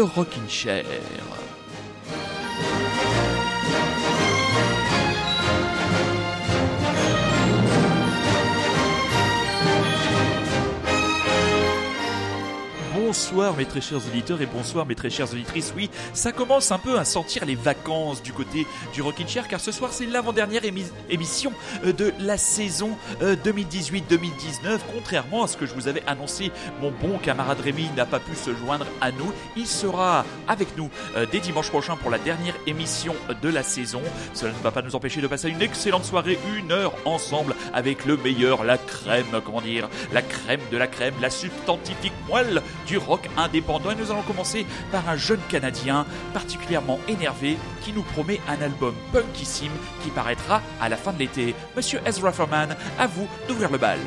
le Rockin' Chair. Bonsoir mes très chers auditeurs et bonsoir mes très chères auditrices. Oui, ça commence un peu à sentir les vacances du côté du Rockin' Chair car ce soir c'est l'avant-dernière émission euh, de la saison 2018-2019. Euh, Contrairement à ce que je vous avais annoncé, mon bon camarade Rémi n'a pas pu se joindre à nous. Il sera avec nous euh, dès dimanche prochain pour la dernière émission de la saison. Cela ne va pas nous empêcher de passer une excellente soirée, une heure ensemble avec le meilleur, la crème, comment dire, la crème de la crème, la substantifique moelle du rock indépendant. Et nous allons commencer par un jeune Canadien particulièrement énervé qui nous promet un album punkissime qui paraîtra à la fin de l'été. Monsieur Ezra Furman, à vous d'ouvrir le bal.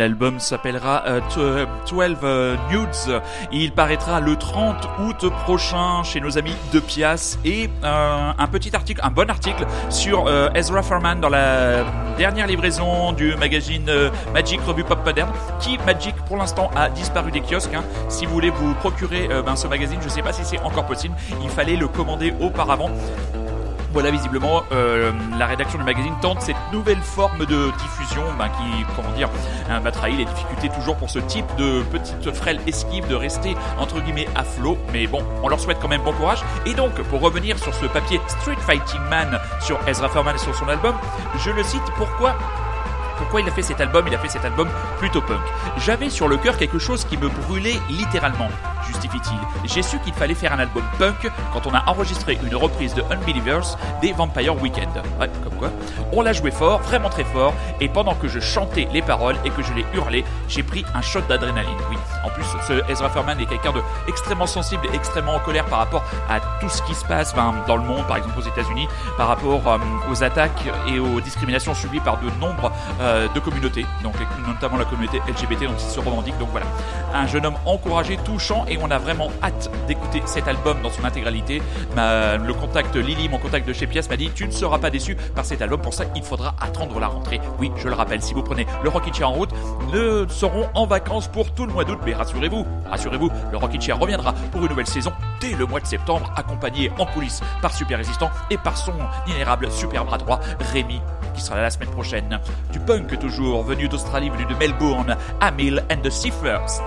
L'album s'appellera 12 euh, euh, euh, Nudes. Il paraîtra le 30 août prochain chez nos amis de Pias et un petit article, un bon article sur Ezra Furman dans la dernière livraison du magazine Magic Revue Pop Moderne qui Magic pour l'instant a disparu des kiosques. Hein. Si vous voulez vous procurer ben, ce magazine, je ne sais pas si c'est encore possible. Il fallait le commander auparavant. Voilà, visiblement, euh, la rédaction du magazine tente cette nouvelle forme de diffusion ben, qui, comment dire, va trahir les difficultés toujours pour ce type de petite frêle esquive de rester entre guillemets à flot. Mais bon, on leur souhaite quand même bon courage. Et donc, pour revenir sur ce papier Street Fighting Man sur Ezra Furman sur son album, je le cite pourquoi pourquoi il a fait cet album? Il a fait cet album plutôt punk. J'avais sur le cœur quelque chose qui me brûlait littéralement. Justifie-t-il. J'ai su qu'il fallait faire un album punk quand on a enregistré une reprise de Unbelievers des Vampire Weekend. Ouais, comme quoi. On l'a joué fort, vraiment très fort, et pendant que je chantais les paroles et que je les hurlais, j'ai pris un shot d'adrénaline. Oui. En plus, ce Ezra Furman est quelqu'un de extrêmement sensible et extrêmement en colère par rapport à tout ce qui se passe dans le monde, par exemple aux États-Unis, par rapport euh, aux attaques et aux discriminations subies par de nombre euh, de communautés, donc notamment la communauté LGBT dont il se revendique. Donc voilà, un jeune homme encouragé, touchant, et on a vraiment hâte d'écouter cet album dans son intégralité. le contact Lily, mon contact de chez Pias, m'a dit tu ne seras pas déçu par cet album. Pour ça, il faudra attendre la rentrée. Oui, je le rappelle, si vous prenez le Rockin' Chair en route, nous serons en vacances pour tout le mois d'août, mais rassurez-vous, rassurez-vous, le Rockin' Chair reviendra pour une nouvelle saison dès le mois de septembre, accompagné en coulisses par Super Résistant et par son inérable super bras droit, Rémi, qui sera là la semaine prochaine. Du punk toujours, venu d'Australie, venu de Melbourne, Amil and the Sniffers.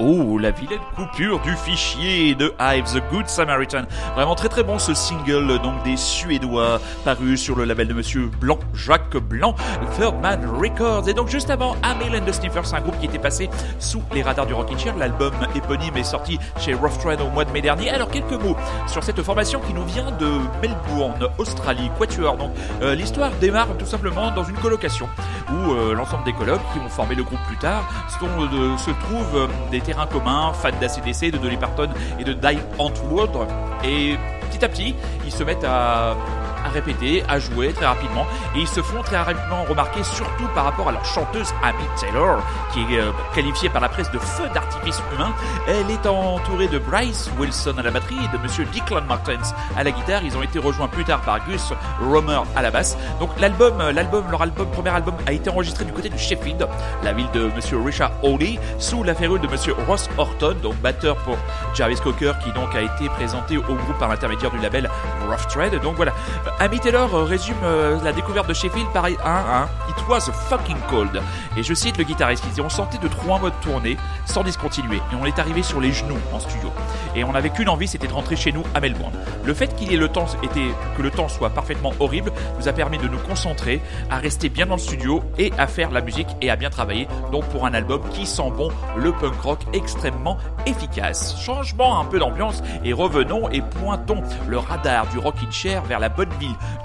Oh, la vilaine coupure du fichier de Hive, The Good Samaritan. Vraiment très très bon ce single donc des Suédois paru sur le label de Monsieur Blanc, Jacques Blanc, Third Man Records. Et donc juste avant, Amel and the Sniffers, un groupe qui était passé sous les radars du Rockin' Chair. L'album éponyme est sorti chez Rough Trade au mois de mai dernier. Alors quelques mots sur cette formation qui nous vient de Melbourne, Australie, Quatuor. Donc euh, l'histoire démarre tout simplement dans une colocation où euh, l'ensemble des colocs qui vont former le groupe plus tard euh, se trouvent des terrains communs, fans d'ACDC, de Dolly Parton et de Die Antwoord. Et petit à petit, ils se mettent à à répéter, à jouer très rapidement, et ils se font très rapidement remarquer, surtout par rapport à leur chanteuse Amy Taylor, qui est euh, qualifiée par la presse de feu d'artifice humain. Elle est entourée de Bryce Wilson à la batterie et de Monsieur Declan Martens à la guitare. Ils ont été rejoints plus tard par Gus Romer à la basse. Donc l'album, euh, l'album, leur album, premier album, a été enregistré du côté de Sheffield, la ville de Monsieur Richard Hawley, sous la férule de Monsieur Ross Horton, donc batteur pour Jarvis Cocker, qui donc a été présenté au groupe par l'intermédiaire du label Rough Trade. Donc voilà, Amy Taylor euh, résume euh, la découverte de Sheffield par un, un It was fucking cold. Et je cite le guitariste qui dit On sortait de trois mois de tournée sans discontinuer et on est arrivé sur les genoux en studio. Et on n'avait qu'une envie, c'était de rentrer chez nous à Melbourne. Le fait qu'il ait le temps, était, que le temps soit parfaitement horrible, nous a permis de nous concentrer, à rester bien dans le studio et à faire la musique et à bien travailler. Donc pour un album qui sent bon le punk rock extrêmement efficace. Changement un peu d'ambiance et revenons et pointons le radar du rockin' chair vers la bonne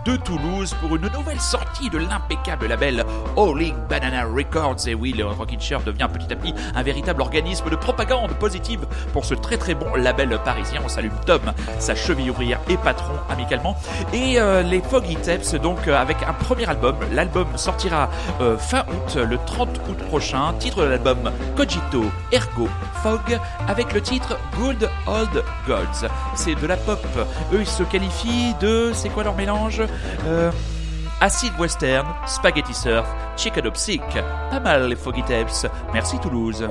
de Toulouse pour une nouvelle sortie de l'impeccable label All Banana Records. Et oui, le Rockin' Chair devient petit à petit un véritable organisme de propagande positive pour ce très très bon label parisien. On salue Tom, sa cheville ouvrière et patron amicalement. Et euh, les Foggy Tapes, donc euh, avec un premier album. L'album sortira euh, fin août, le 30 août prochain. Titre de l'album Cogito Ergo Fog avec le titre Good Old Gods. C'est de la pop. Eux, ils se qualifient de. C'est quoi leur mélange euh, Acid Western, Spaghetti Surf, Chicken. Pas mal les Foggy Tapes. Merci Toulouse.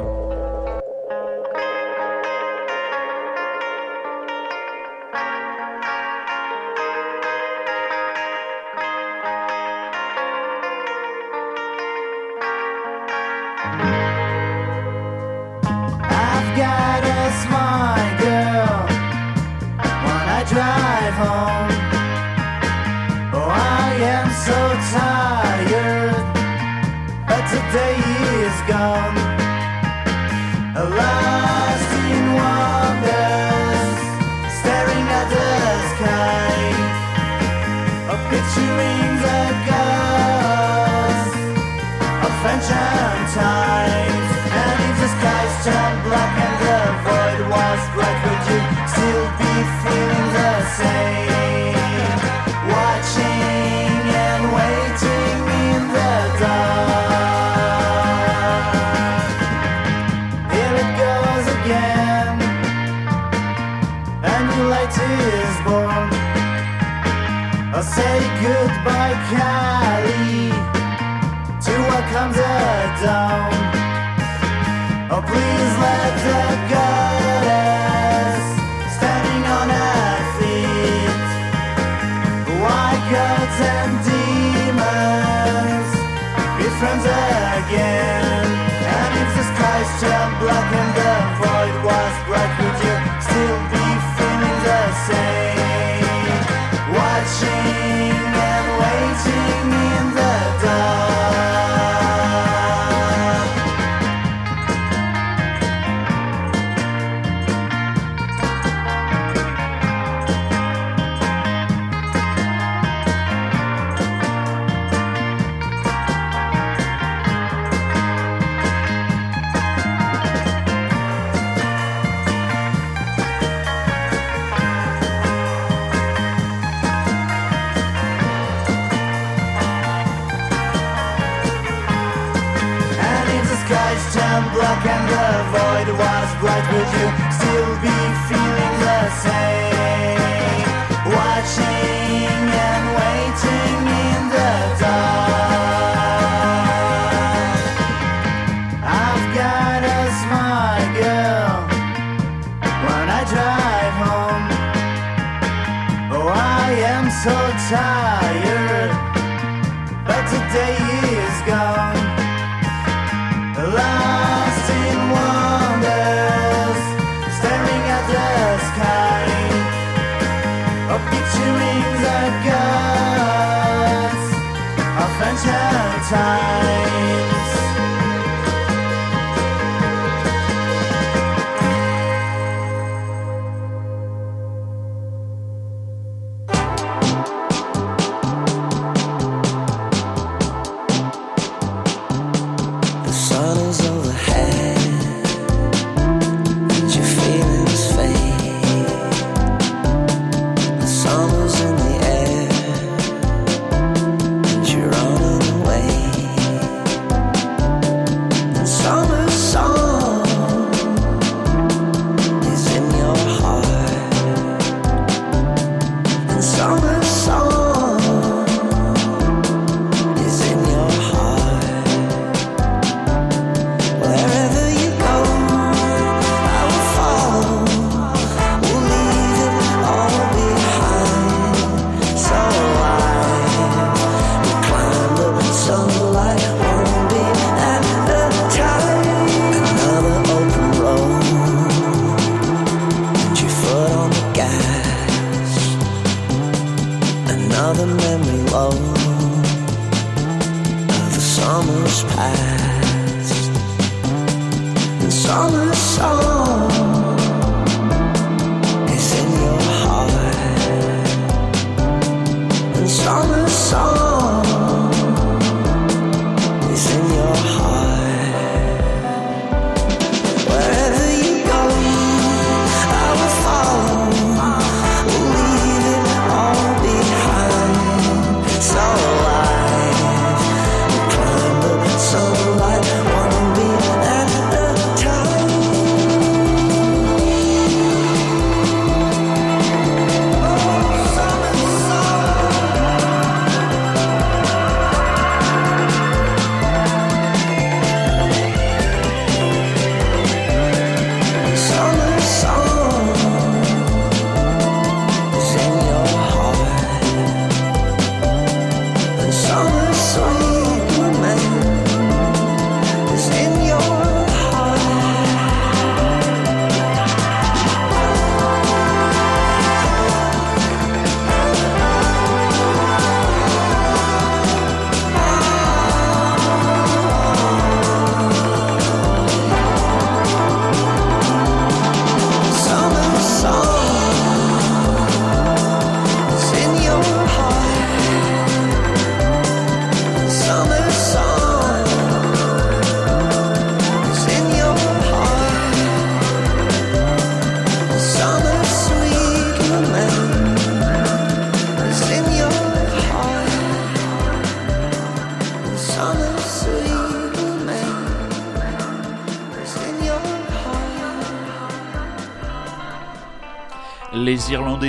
Black and the void was bright,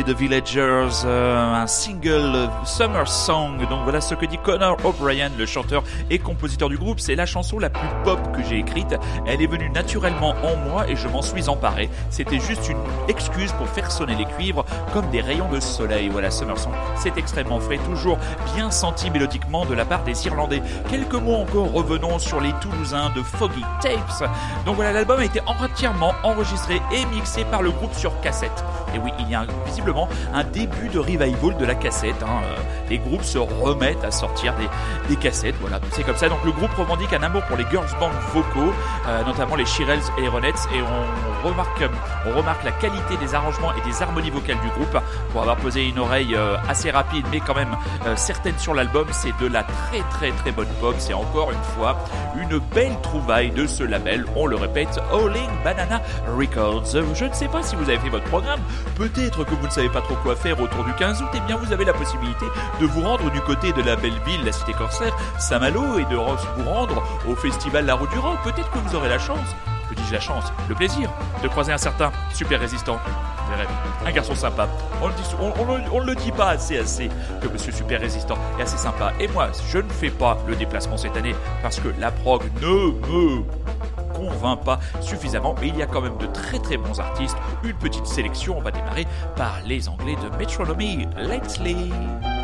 De Villagers, euh, un single euh, Summer Song. Donc voilà ce que dit Connor O'Brien, le chanteur et compositeur du groupe. C'est la chanson la plus pop que j'ai écrite. Elle est venue naturellement en moi et je m'en suis emparé. C'était juste une excuse pour faire sonner les cuivres comme des rayons de soleil. Voilà, Summer Song, c'est extrêmement frais, toujours bien senti mélodiquement de la part des Irlandais. Quelques mots encore, revenons sur les Toulousains de Foggy Tapes. Donc voilà, l'album a été entièrement enregistré et mixé par le groupe sur cassette. Et oui, il y a visiblement un début de revival de la cassette. hein. Euh, Les groupes se remettent à sortir des, cassettes. Voilà, c'est comme ça. Donc le groupe revendique un amour pour les girls band vocaux, euh, notamment les Shirelles et les Ronettes. Et on on remarque la qualité des arrangements et des harmonies vocales du groupe. Pour avoir posé une oreille euh, assez rapide, mais quand même euh, certaine sur l'album, c'est de la très très très bonne pop. C'est encore une fois une belle trouvaille de ce label. On le répète, Howling Banana Records. Je ne sais pas si vous avez fait votre programme. Peut-être que vous ne savez pas trop quoi faire autour du 15 août. Eh bien, vous avez la possibilité de vous rendre du côté de la belle ville, la cité corsaire, Saint-Malo, et de vous rendre au festival La Route du Rock. Peut-être que vous aurez la chance, dis-je la chance, le plaisir de croiser un certain super résistant. Un garçon sympa. On le, dit, le dit pas assez assez que Monsieur Super Résistant est assez sympa. Et moi, je ne fais pas le déplacement cette année parce que la prog ne me convainc pas suffisamment, mais il y a quand même de très très bons artistes. Une petite sélection, on va démarrer par les Anglais de Metronomy. Let's leave.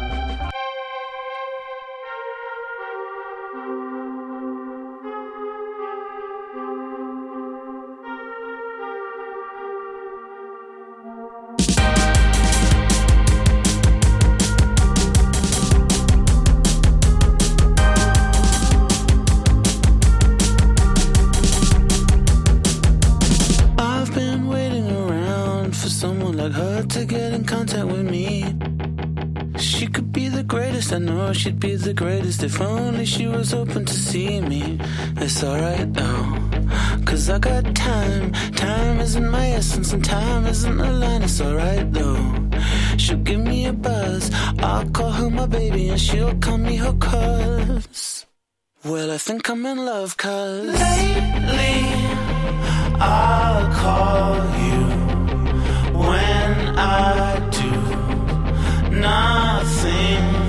Greatest if only she was open to see me. It's alright though. Cause I got time. Time isn't my essence, and time isn't a line. It's alright though. She'll give me a buzz. I'll call her my baby, and she'll call me her cuz. Well, I think I'm in love, cuz lately I'll call you when I do nothing.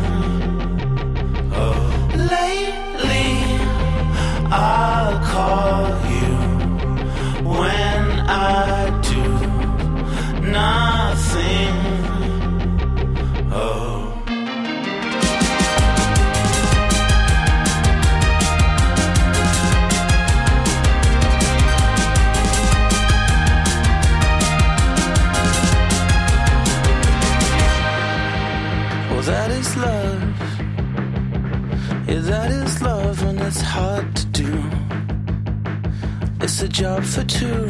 Lately I'll call you when I do nothing. Oh. Job for two.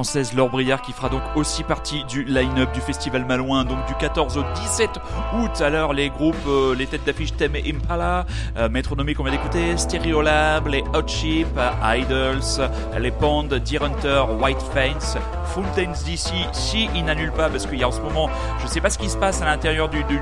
Française Laure Briard qui fera donc aussi partie du line-up du festival Malouin, donc du 14 au 17 août. Alors les groupes, euh, les têtes d'affiche Thème et Impala, euh, Métronomie qu'on vient d'écouter, Stereolab, les Hot Chip, euh, Idols, les Pond, Deer Hunter, White Fence, Fountains DC, si ils n'annulent pas, parce qu'il y a en ce moment, je sais pas ce qui se passe à l'intérieur du, du,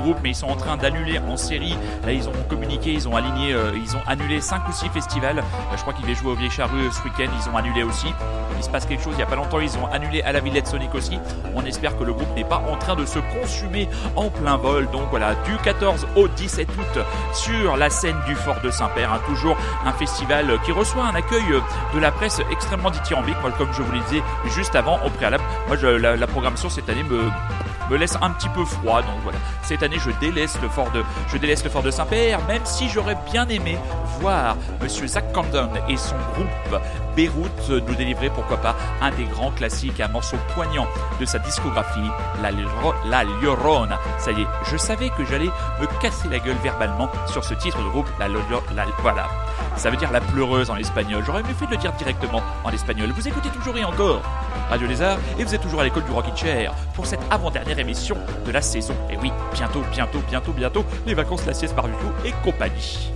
groupe, mais ils sont en train d'annuler en série. Là, ils ont communiqué, ils ont aligné, euh, ils ont annulé 5 ou 6 festivals. Euh, je crois qu'ils devaient jouer au Vieille Charrue ce week-end, ils ont annulé aussi. Il se passe quelque chose, il y a pas longtemps, ils ont annulé à la Villette Sonic aussi. On espère que le groupe n'est pas en train de se consumer en plein vol. Donc voilà, du 14 au 17 août sur la scène du Fort de Saint-Père, hein, toujours un festival qui reçoit un accueil de la presse extrêmement dithyrambique. Comme je vous le disais juste avant, au préalable, moi, la programmation cette année me me laisse un petit peu froid. Donc voilà, cette année je délaisse le fort de, je délaisse le fort de Saint-Père, même si j'aurais bien aimé voir Monsieur Zach Camden et son groupe Beyrouth nous délivrer, pourquoi pas, un des grands classiques, un morceau poignant de sa discographie, La, La Llorona. Ça y est, je savais que j'allais me casser la gueule verbalement sur ce titre de groupe, La, Lloro- la Voilà. Ça veut dire la pleureuse en espagnol. J'aurais mieux fait de le dire directement en espagnol. Vous écoutez toujours et encore Radio Lézard et vous êtes toujours à l'école du Rockin' Chair pour cette avant-dernière émission de la saison. Et oui, bientôt, bientôt, bientôt, bientôt, les vacances, la sieste barbecue et compagnie.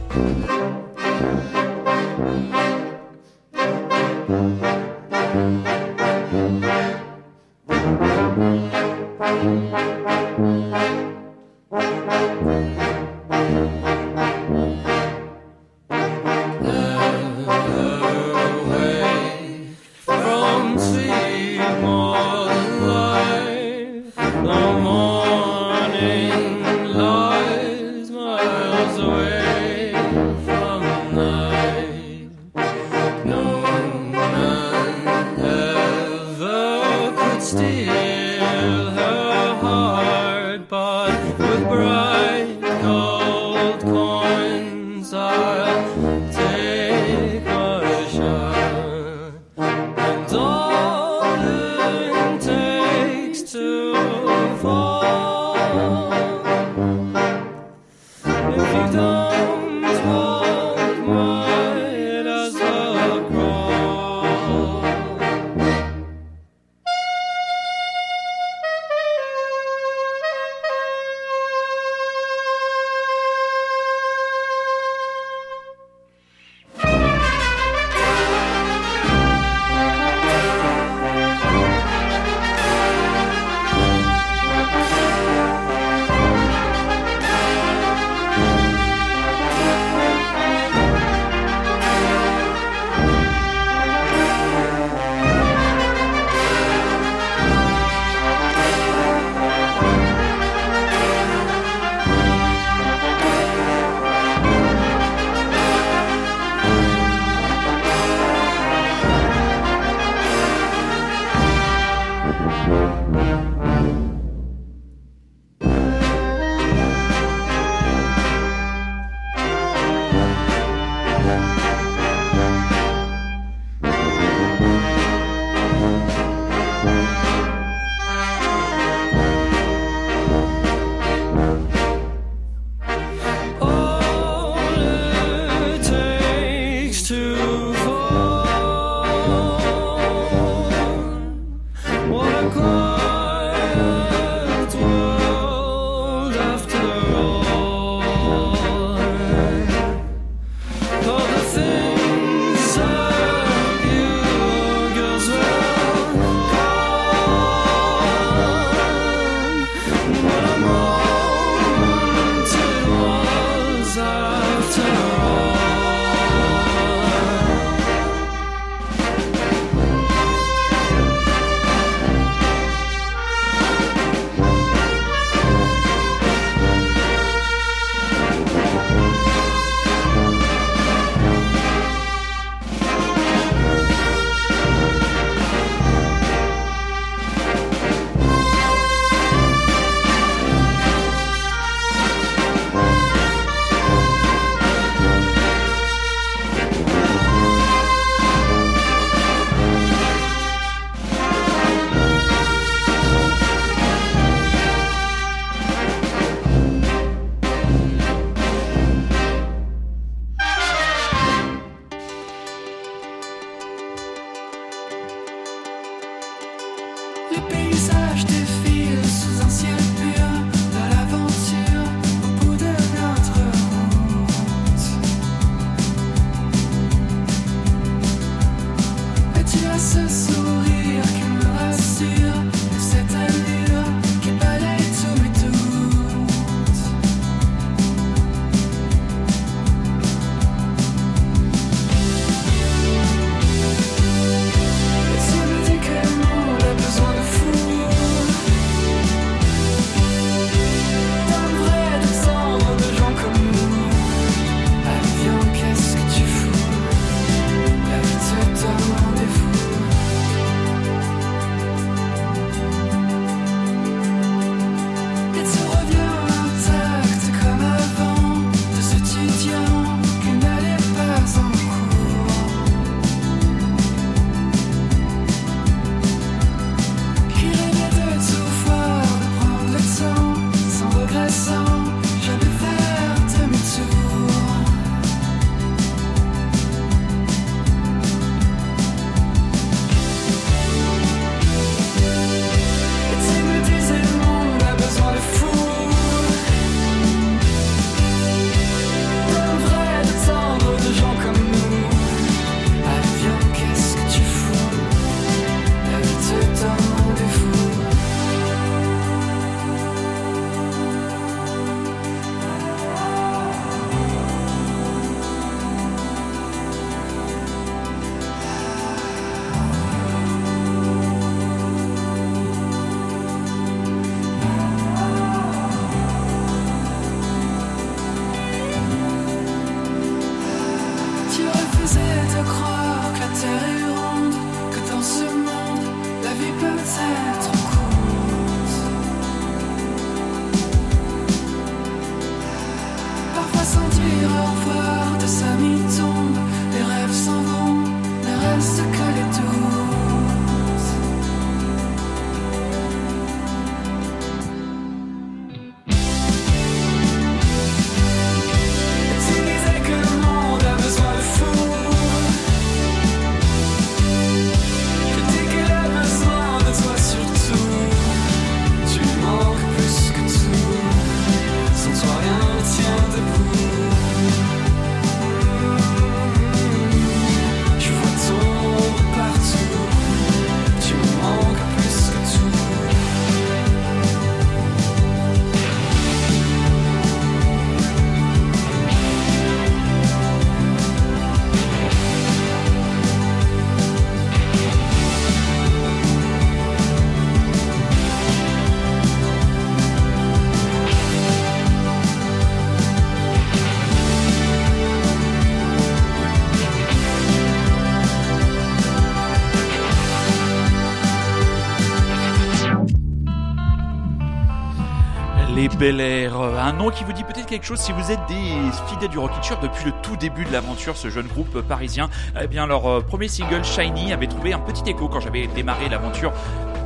Bel Air, euh, un nom qui vous dit peut-être quelque chose si vous êtes des fidèles du Rockin' Chair depuis le tout début de l'aventure, ce jeune groupe parisien. Eh bien, leur euh, premier single Shiny avait trouvé un petit écho quand j'avais démarré l'aventure.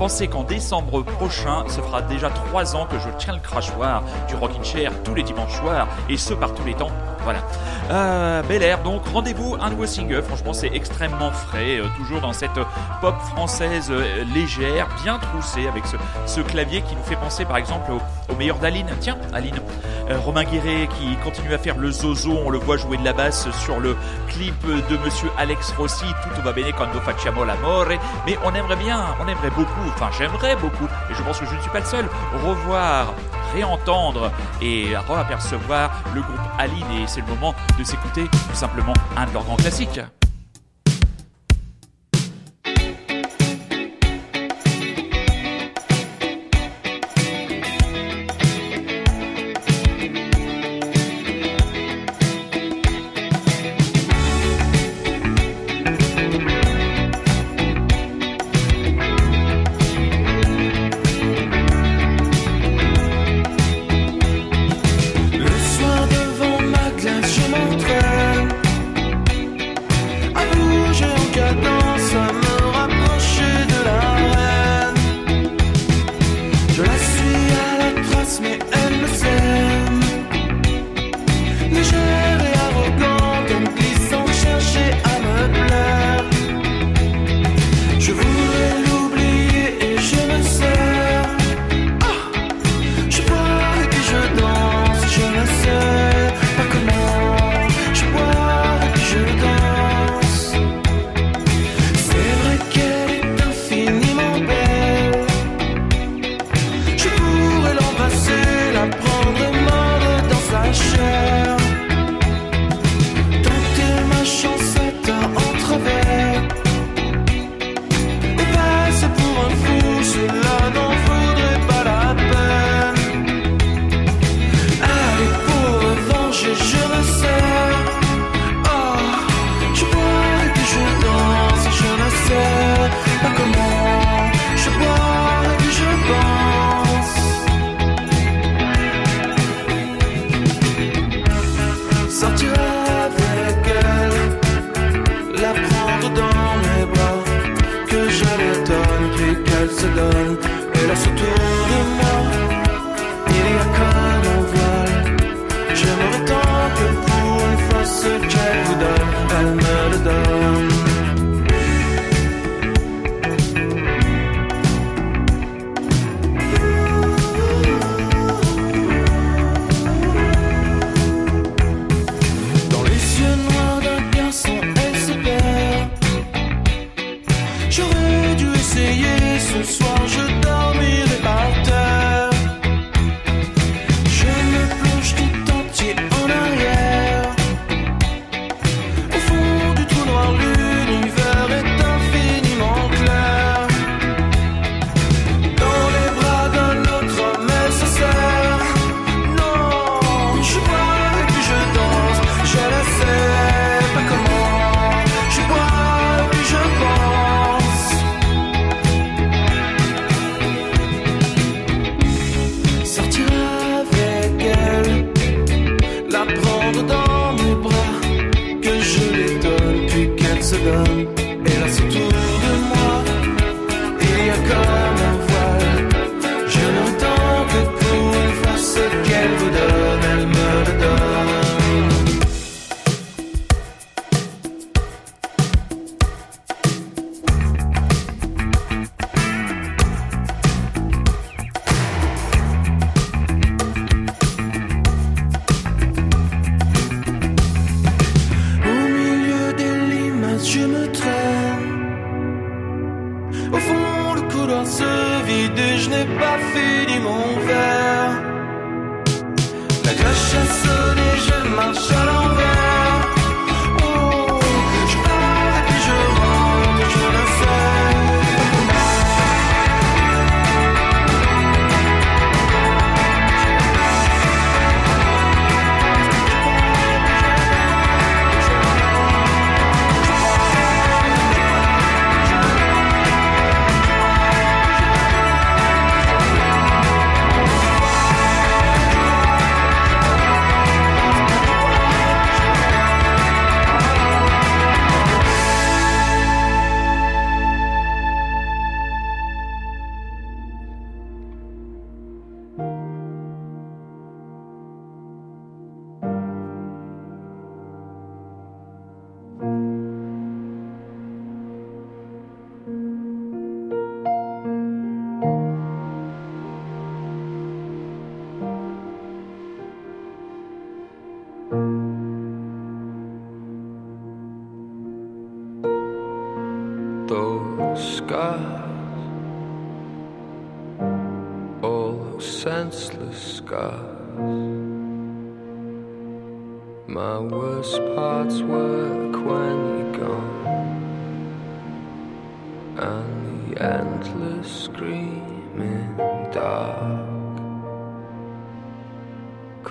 Pensez qu'en décembre prochain, ce fera déjà trois ans que je tiens le crachoir du Rockin' Chair tous les dimanches soirs et ce par tous les temps. Voilà. Euh, Bel Air, donc rendez-vous un nouveau single. Franchement, c'est extrêmement frais, euh, toujours dans cette pop française euh, légère, bien troussée, avec ce, clavier qui nous fait penser par exemple au, meilleur d'Aline. Tiens, Aline. Romain Guéret qui continue à faire le zozo, on le voit jouer de la basse sur le clip de monsieur Alex Rossi, Tout va bene quando facciamo l'amore. Mais on aimerait bien, on aimerait beaucoup, enfin j'aimerais beaucoup, et je pense que je ne suis pas le seul, revoir, réentendre et reapercevoir le groupe Aline. Et c'est le moment de s'écouter tout simplement un de leurs grands classiques.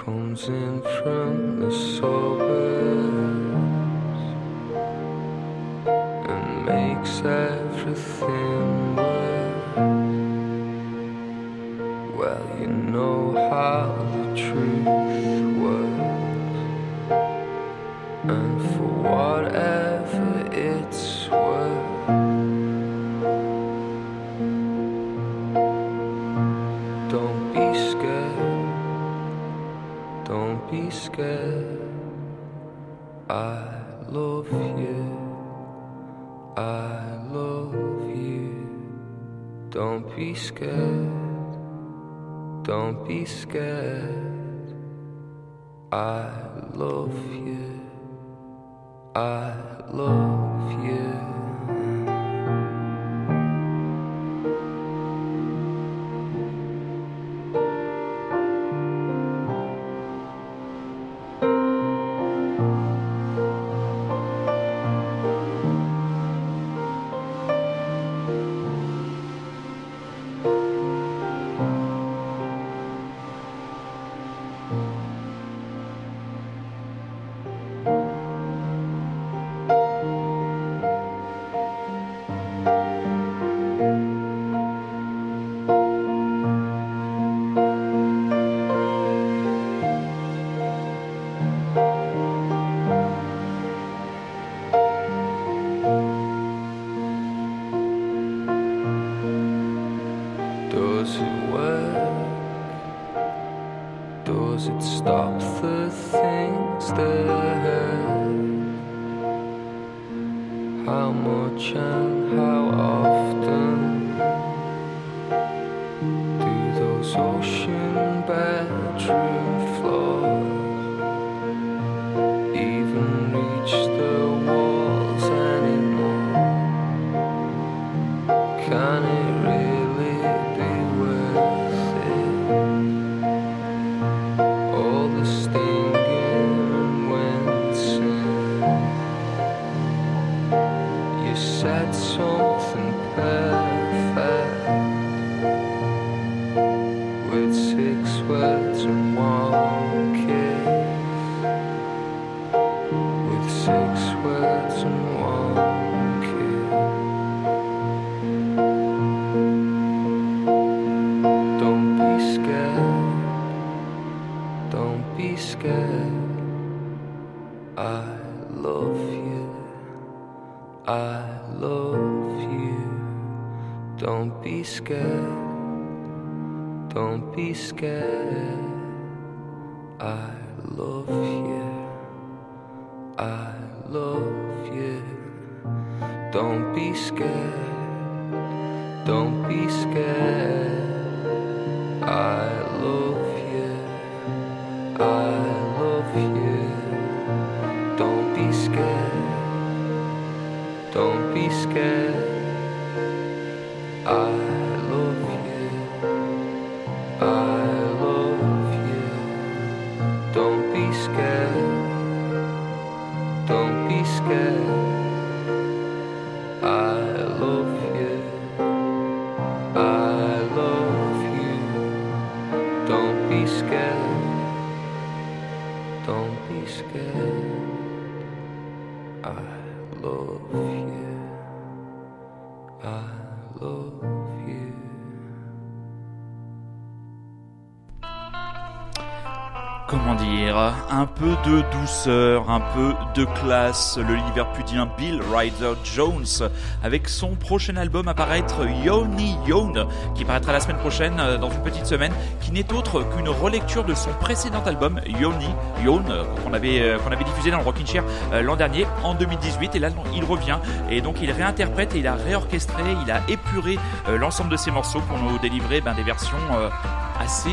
comes in from the suburbs and makes everything I love. Un peu de douceur, un peu de classe. Le Liverpudien Bill Ryder Jones avec son prochain album à paraître Yoni Yon qui paraîtra la semaine prochaine euh, dans une petite semaine qui n'est autre qu'une relecture de son précédent album Yoni Yon euh, qu'on avait euh, avait diffusé dans le Rockin' Chair l'an dernier en 2018 et là il revient et donc il réinterprète et il a réorchestré, il a épuré l'ensemble de ses morceaux pour nous délivrer ben, des versions assez,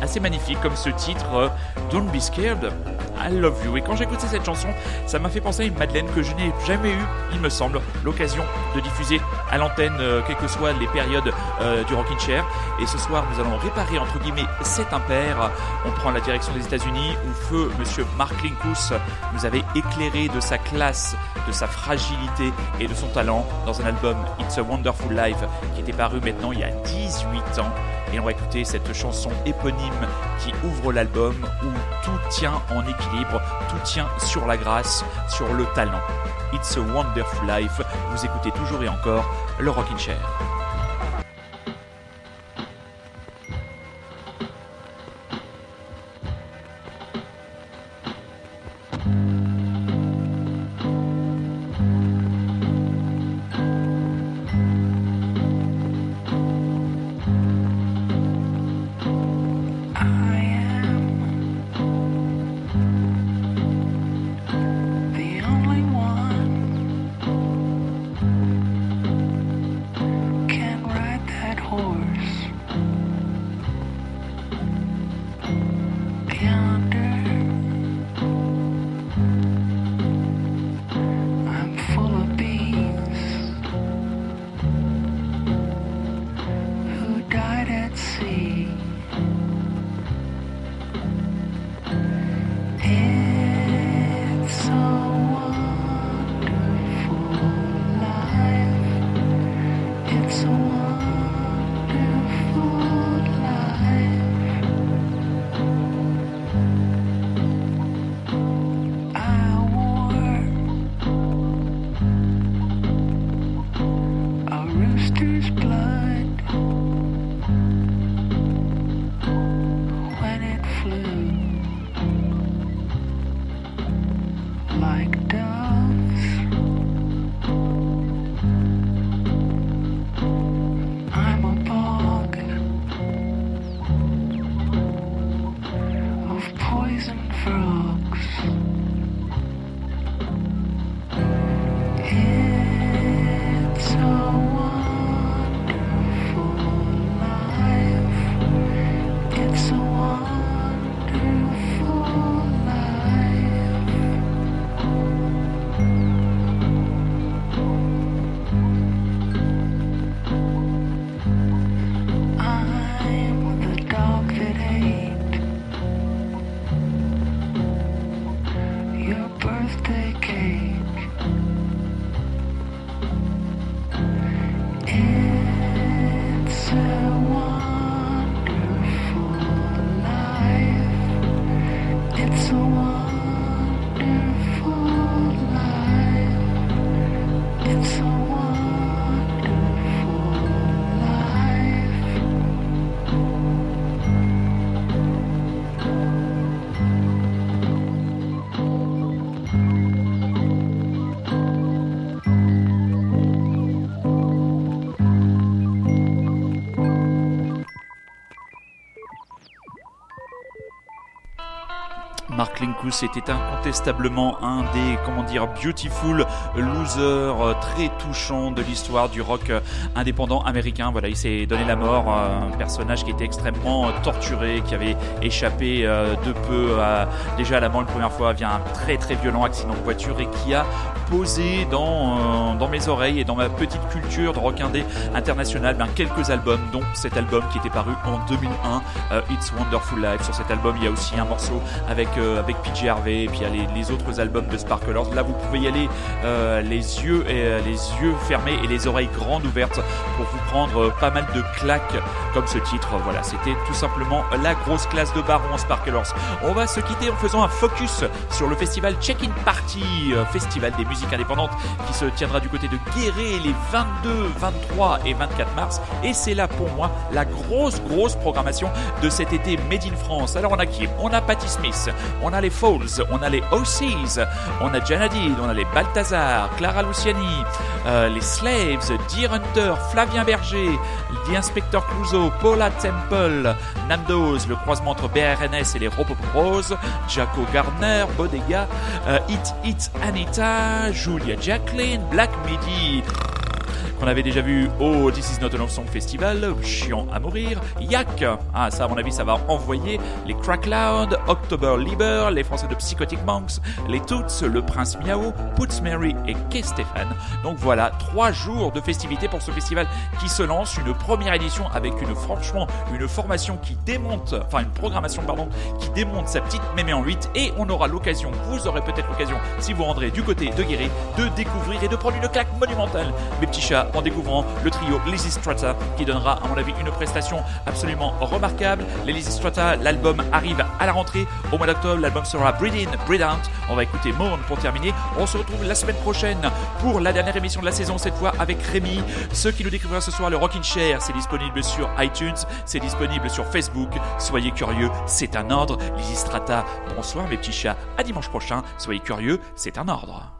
assez magnifique comme ce titre Don't Be Scared, I Love You. Et quand écouté cette chanson, ça m'a fait penser à une Madeleine que je n'ai jamais eu, il me semble, l'occasion de diffuser à l'antenne, euh, quelles que soient les périodes euh, du Rockin' Chair. Et ce soir, nous allons réparer entre guillemets cet impair. On prend la direction des États-Unis où feu Monsieur Mark Linkous nous avait éclairé de sa classe, de sa fragilité et de son talent dans un album It's a Wonderful Life qui était paru maintenant il y a 18 ans. Et on va écouter cette chanson éponyme qui ouvre l'album où tout tient en équilibre, tout tient sur la grâce, sur le talent. It's a Wonderful Life. Vous écoutez toujours et encore le Rockin' Chair. Mark Linkous était incontestablement un des, comment dire, beautiful losers euh, très touchants de l'histoire du rock euh, indépendant américain. Voilà, il s'est donné la mort, un personnage qui était extrêmement euh, torturé, qui avait échappé de peu déjà à la mort une première fois via un très très violent accident de voiture et qui a posé dans, euh, dans mes oreilles et dans ma petite culture de rock indé international ben, quelques albums, dont cet album qui était paru en 2001, euh, It's Wonderful Life. Sur cet album, il y a aussi un morceau avec, euh, avec PJ Harvey, et puis il y a les, les autres albums de Sparklers. Là, vous pouvez y aller euh, les yeux et les yeux fermés et les oreilles grandes ouvertes pour vous prendre pas mal de claques comme ce titre. Voilà, c'était tout simplement la grosse classe de Baron Sparklers. On va se quitter en faisant un focus sur le festival Check-in Party, festival des musiques indépendantes qui se tiendra du côté de Guéret les 22, 23 et 24 mars. Et c'est là pour moi la grosse, grosse programmation de cet été Made in France. Alors on a qui On a Patti Smith, on a les Falls, on a les OCs, on a Janadid, on a les Balthazar, Clara Luciani, euh, les Slaves, Deer Hunter, Flavien Berger, The Inspector Clouseau, Paula Temple, Nando's, le croisement entre BRNS et les Robopros, Jaco Gardner, Bodega, euh, Hit Hit Anita, Julia Jacqueline, Black Midi, qu'on avait déjà vu au This Is Not a Love Song Festival, chiant à mourir, Yak, ah ça à mon avis ça va envoyer, les Crackloud, October Lieber, les Français de Psychotic Monks, les Toots, le Prince Miao, Puts Mary et Kay Stéphane. Donc voilà, trois jours de festivités pour ce festival qui se lance, une première édition avec une franchement une formation qui démonte, enfin une programmation pardon, qui démonte sa petite mémé en 8 et on aura l'occasion, vous aurez peut-être l'occasion si vous rendrez du côté de Guéret, de découvrir et de prendre une claque monumentale, mes petits en découvrant le trio Lizzy Strata qui donnera à mon avis une prestation absolument remarquable. Les Lizzy Strata, l'album arrive à la rentrée au mois d'octobre, l'album sera Breed In, Breed Out. On va écouter Mourn pour terminer. On se retrouve la semaine prochaine pour la dernière émission de la saison, cette fois avec Rémi. Ceux qui nous découvrira ce soir, le Rockin' Chair, c'est disponible sur iTunes, c'est disponible sur Facebook. Soyez curieux, c'est un ordre. Lizzy Strata, bonsoir mes petits chats, à dimanche prochain. Soyez curieux, c'est un ordre.